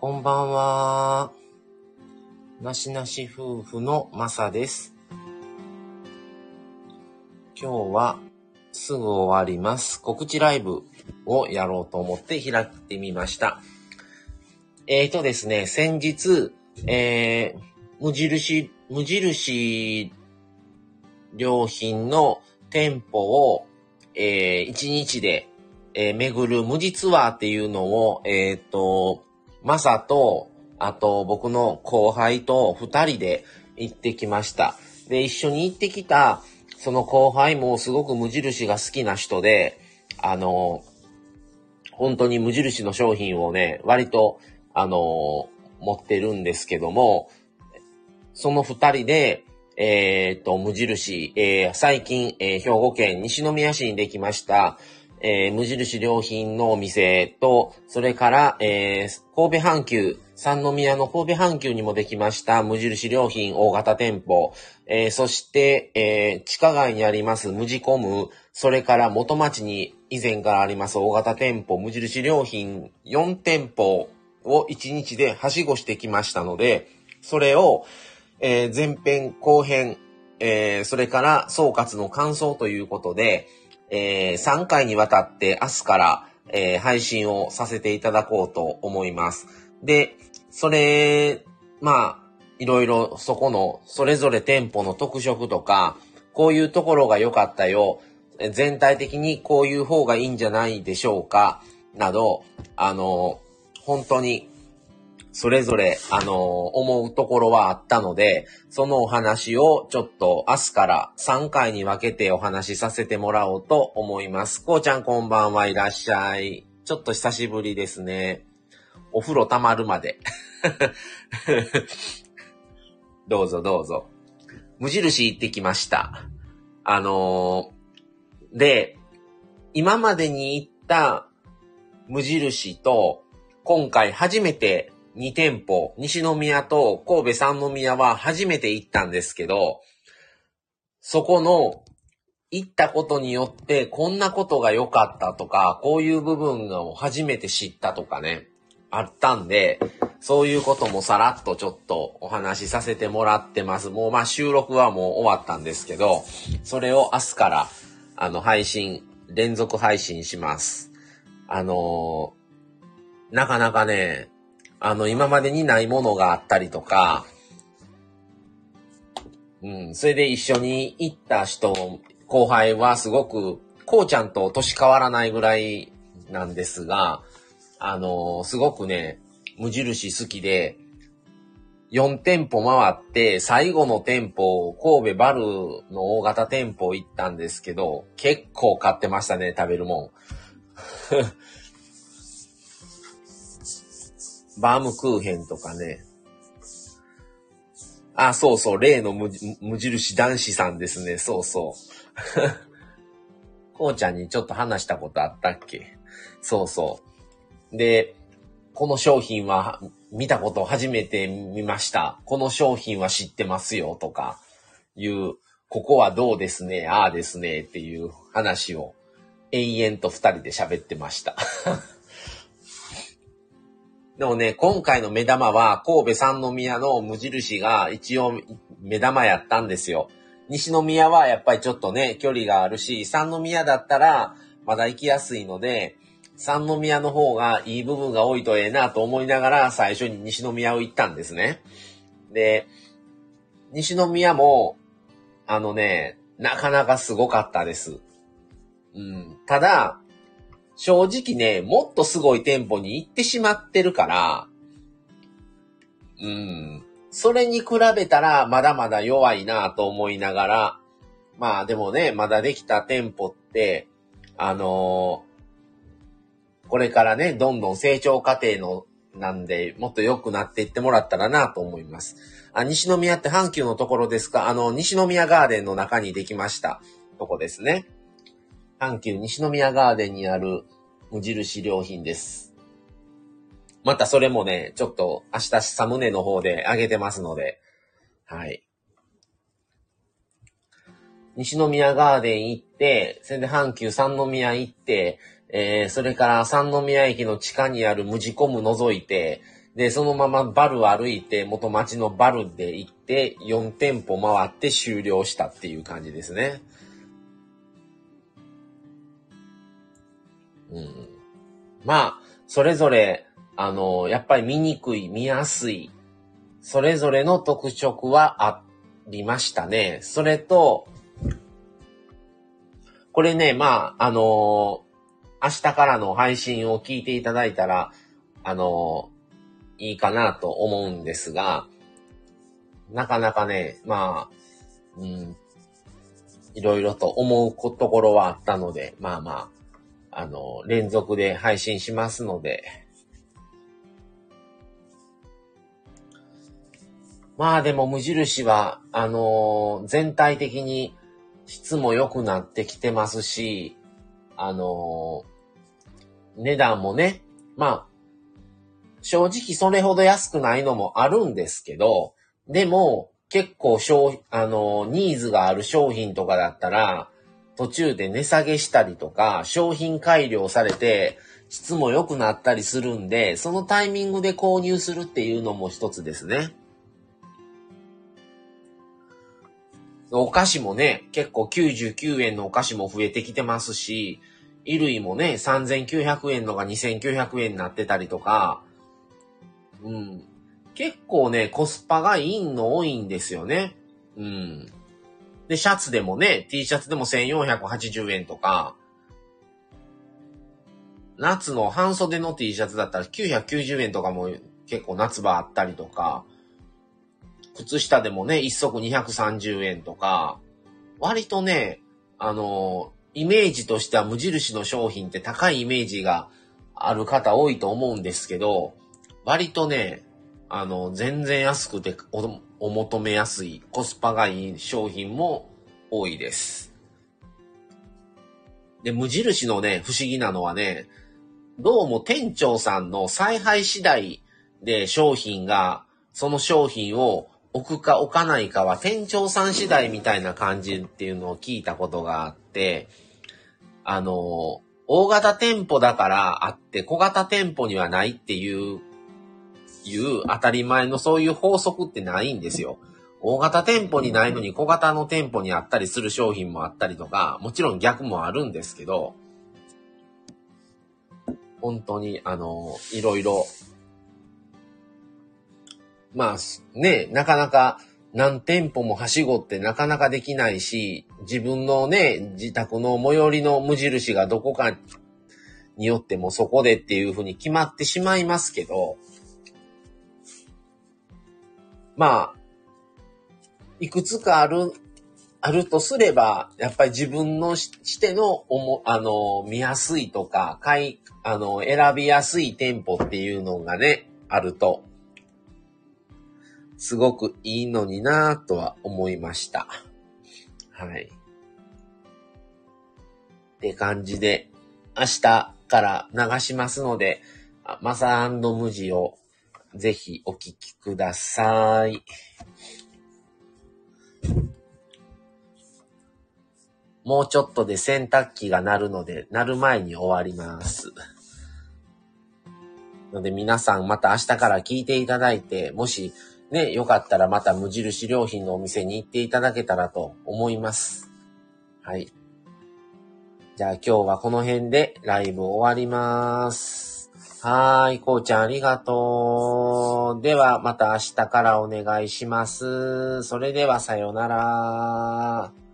こんばんは。なしなし夫婦のまさです。今日はすぐ終わります。告知ライブをやろうと思って開いてみました。えーとですね、先日、えー、無印、無印良品の店舗を、えー、1日で、えー巡る無地ツアーっていうのを、えっ、と、マサと、あと僕の後輩と二人で行ってきました。で、一緒に行ってきた、その後輩もすごく無印が好きな人で、あの、本当に無印の商品をね、割と、あの、持ってるんですけども、その二人で、えっ、と、無印、えー最近、えー兵庫県西宮市にできました、えー無印良品のお店と、それから、えー神戸阪急、三宮の神戸阪急にもできました無印良品大型店舗、えーそして、えー地下街にあります無地コム、それから元町に以前からあります大型店舗。無印良品4店舗を1日ではしごしてきましたので、それを、えー前編後編、えーそれから総括の感想ということで、え3回にわたって明日から、えー配信をさせていただこうと思います。で、それ、まあ、いろいろそこのそれぞれ店舗の特色とか、こういうところが良かったよ、全体的にこういう方がいいんじゃないでしょうか、など、あの、本当にそれぞれ、あの思うところはあったので、そのお話をちょっと明日から3回に分けてお話しさせてもらおうと思います。こうちゃんこんばんはいらっしゃい。ちょっと久しぶりですね。お風呂溜まるまで。どうぞどうぞ。無印行ってきました。あのーで、今までに行った無印と、今回初めて2店舗、西宮と神戸三宮は初めて行ったんですけど、そこの行ったことによってこんなことが良かったとか、こういう部分を初めて知ったとかね、あったんで、そういうこともさらっとちょっとお話しさせてもらってます。もうまあ収録はもう終わったんですけど、それを明日からあの配信、連続配信します。あのーなかなかね、あの、今までにないものがあったりとか、うん、それで一緒に行った人、後輩はすごく、こうちゃんと年変わらないぐらいなんですが、あの、すごくね、無印好きで、4店舗回って、最後の店舗、神戸バルの大型店舗行ったんですけど、結構買ってましたね、食べるもん。バームクーヘンとかね。あ、そうそう、例の無印男子さんですね。そうそう。こうちゃんにちょっと話したことあったっけ？そうそう。で、この商品は見たこと初めて見ました。この商品は知ってますよとかいう、ここはどうですね、ああですねっていう話を延々と二人で喋ってました。でもね、今回の目玉は神戸三宮の無印が一応目玉やったんですよ。西宮はやっぱりちょっとね、距離があるし、三宮だったらまだ行きやすいので、三宮の方がいい部分が多いとええなと思いながら最初に西宮を行ったんですね。で、西宮も、あのね、なかなかすごかったです。うん。ただ、正直ね、もっとすごい店舗に行ってしまってるから、うん。それに比べたらまだまだ弱いなと思いながら、まあでもね、まだできた店舗って、あのーこれからね、どんどん成長過程の、なんで、もっと良くなっていってもらったらなと思います。あ、西宮って阪急のところですか？あの、西宮ガーデンの中にできましたとこですね。阪急西宮ガーデンにある無印良品です。またそれもね、ちょっと明日サムネの方で上げてますので、はい。西宮ガーデン行って、それで阪急三宮行って、えー、それから三宮駅の地下にある無地コム覗いて、で、そのままバル歩いて、元町のバルで行って、4店舗回って終了したっていう感じですね。うん。まあ、それぞれ、あの、やっぱり見にくい、見やすい、それぞれの特色はありましたね。それと、これね、まあ、あの明日からの配信を聞いていただいたら、あのいいかなと思うんですが、なかなかね、まあ、うん、いろいろと思うところはあったので、まあまあ、あの、連続で配信しますので、まあでも無印は、あのー、全体的に質も良くなってきてますし、あのー、値段もね、まあ、正直それほど安くないのもあるんですけど、でも、結構商、あのー、ニーズがある商品とかだったら、途中で値下げしたりとか、商品改良されて、質も良くなったりするんで、そのタイミングで購入するっていうのも一つですね。お菓子もね、結構99円のお菓子も増えてきてますし、衣類もね、3900円のが2900円になってたりとか、うん。結構ね、コスパがいいの多いんですよね。うん。で、シャツでもね、T シャツでも1480円とか、夏の半袖の T シャツだったら990円とかも結構夏場あったりとか、靴下でもね、一足230円とか、割とね、あの、イメージとしては無印の商品って高いイメージがある方多いと思うんですけど、割とね、あの、全然安くておお求めやすい、コスパがいい商品も多いです。で、無印のね、不思議なのはね、どうも店長さんの采配次第で商品が、その商品を置くか置かないかは店長さん次第みたいな感じっていうのを聞いたことがあって、あの、大型店舗だからあって小型店舗にはないっていう、いう当たり前のそういう法則ってないんですよ。大型店舗にないのに小型の店舗にあったりする商品もあったりとか、もちろん逆もあるんですけど、本当にあの、いろいろまあね、なかなか何店舗もはしごってなかなかできないし、自分のね、自宅の最寄りの無印がどこかによってもそこでっていうふうに決まってしまいますけど、まあ、いくつかある、あるとすれば、やっぱり自分のしてのおも、あの、見やすいとか、買い、あの、選びやすい店舗っていうのがね、あるとすごくいいのになぁとは思いました。はい。って感じで、明日から流しますので、マサムジをぜひお聞きください。もうちょっとで洗濯機が鳴るので、鳴る前に終わります。ので皆さんまた明日から聞いていただいて、もしね、よかったらまた無印良品のお店に行っていただけたらと思います。はい。じゃあ今日はこの辺でライブ終わります。はーい、こうちゃんありがとう。ではまた明日からお願いします。それではさようなら。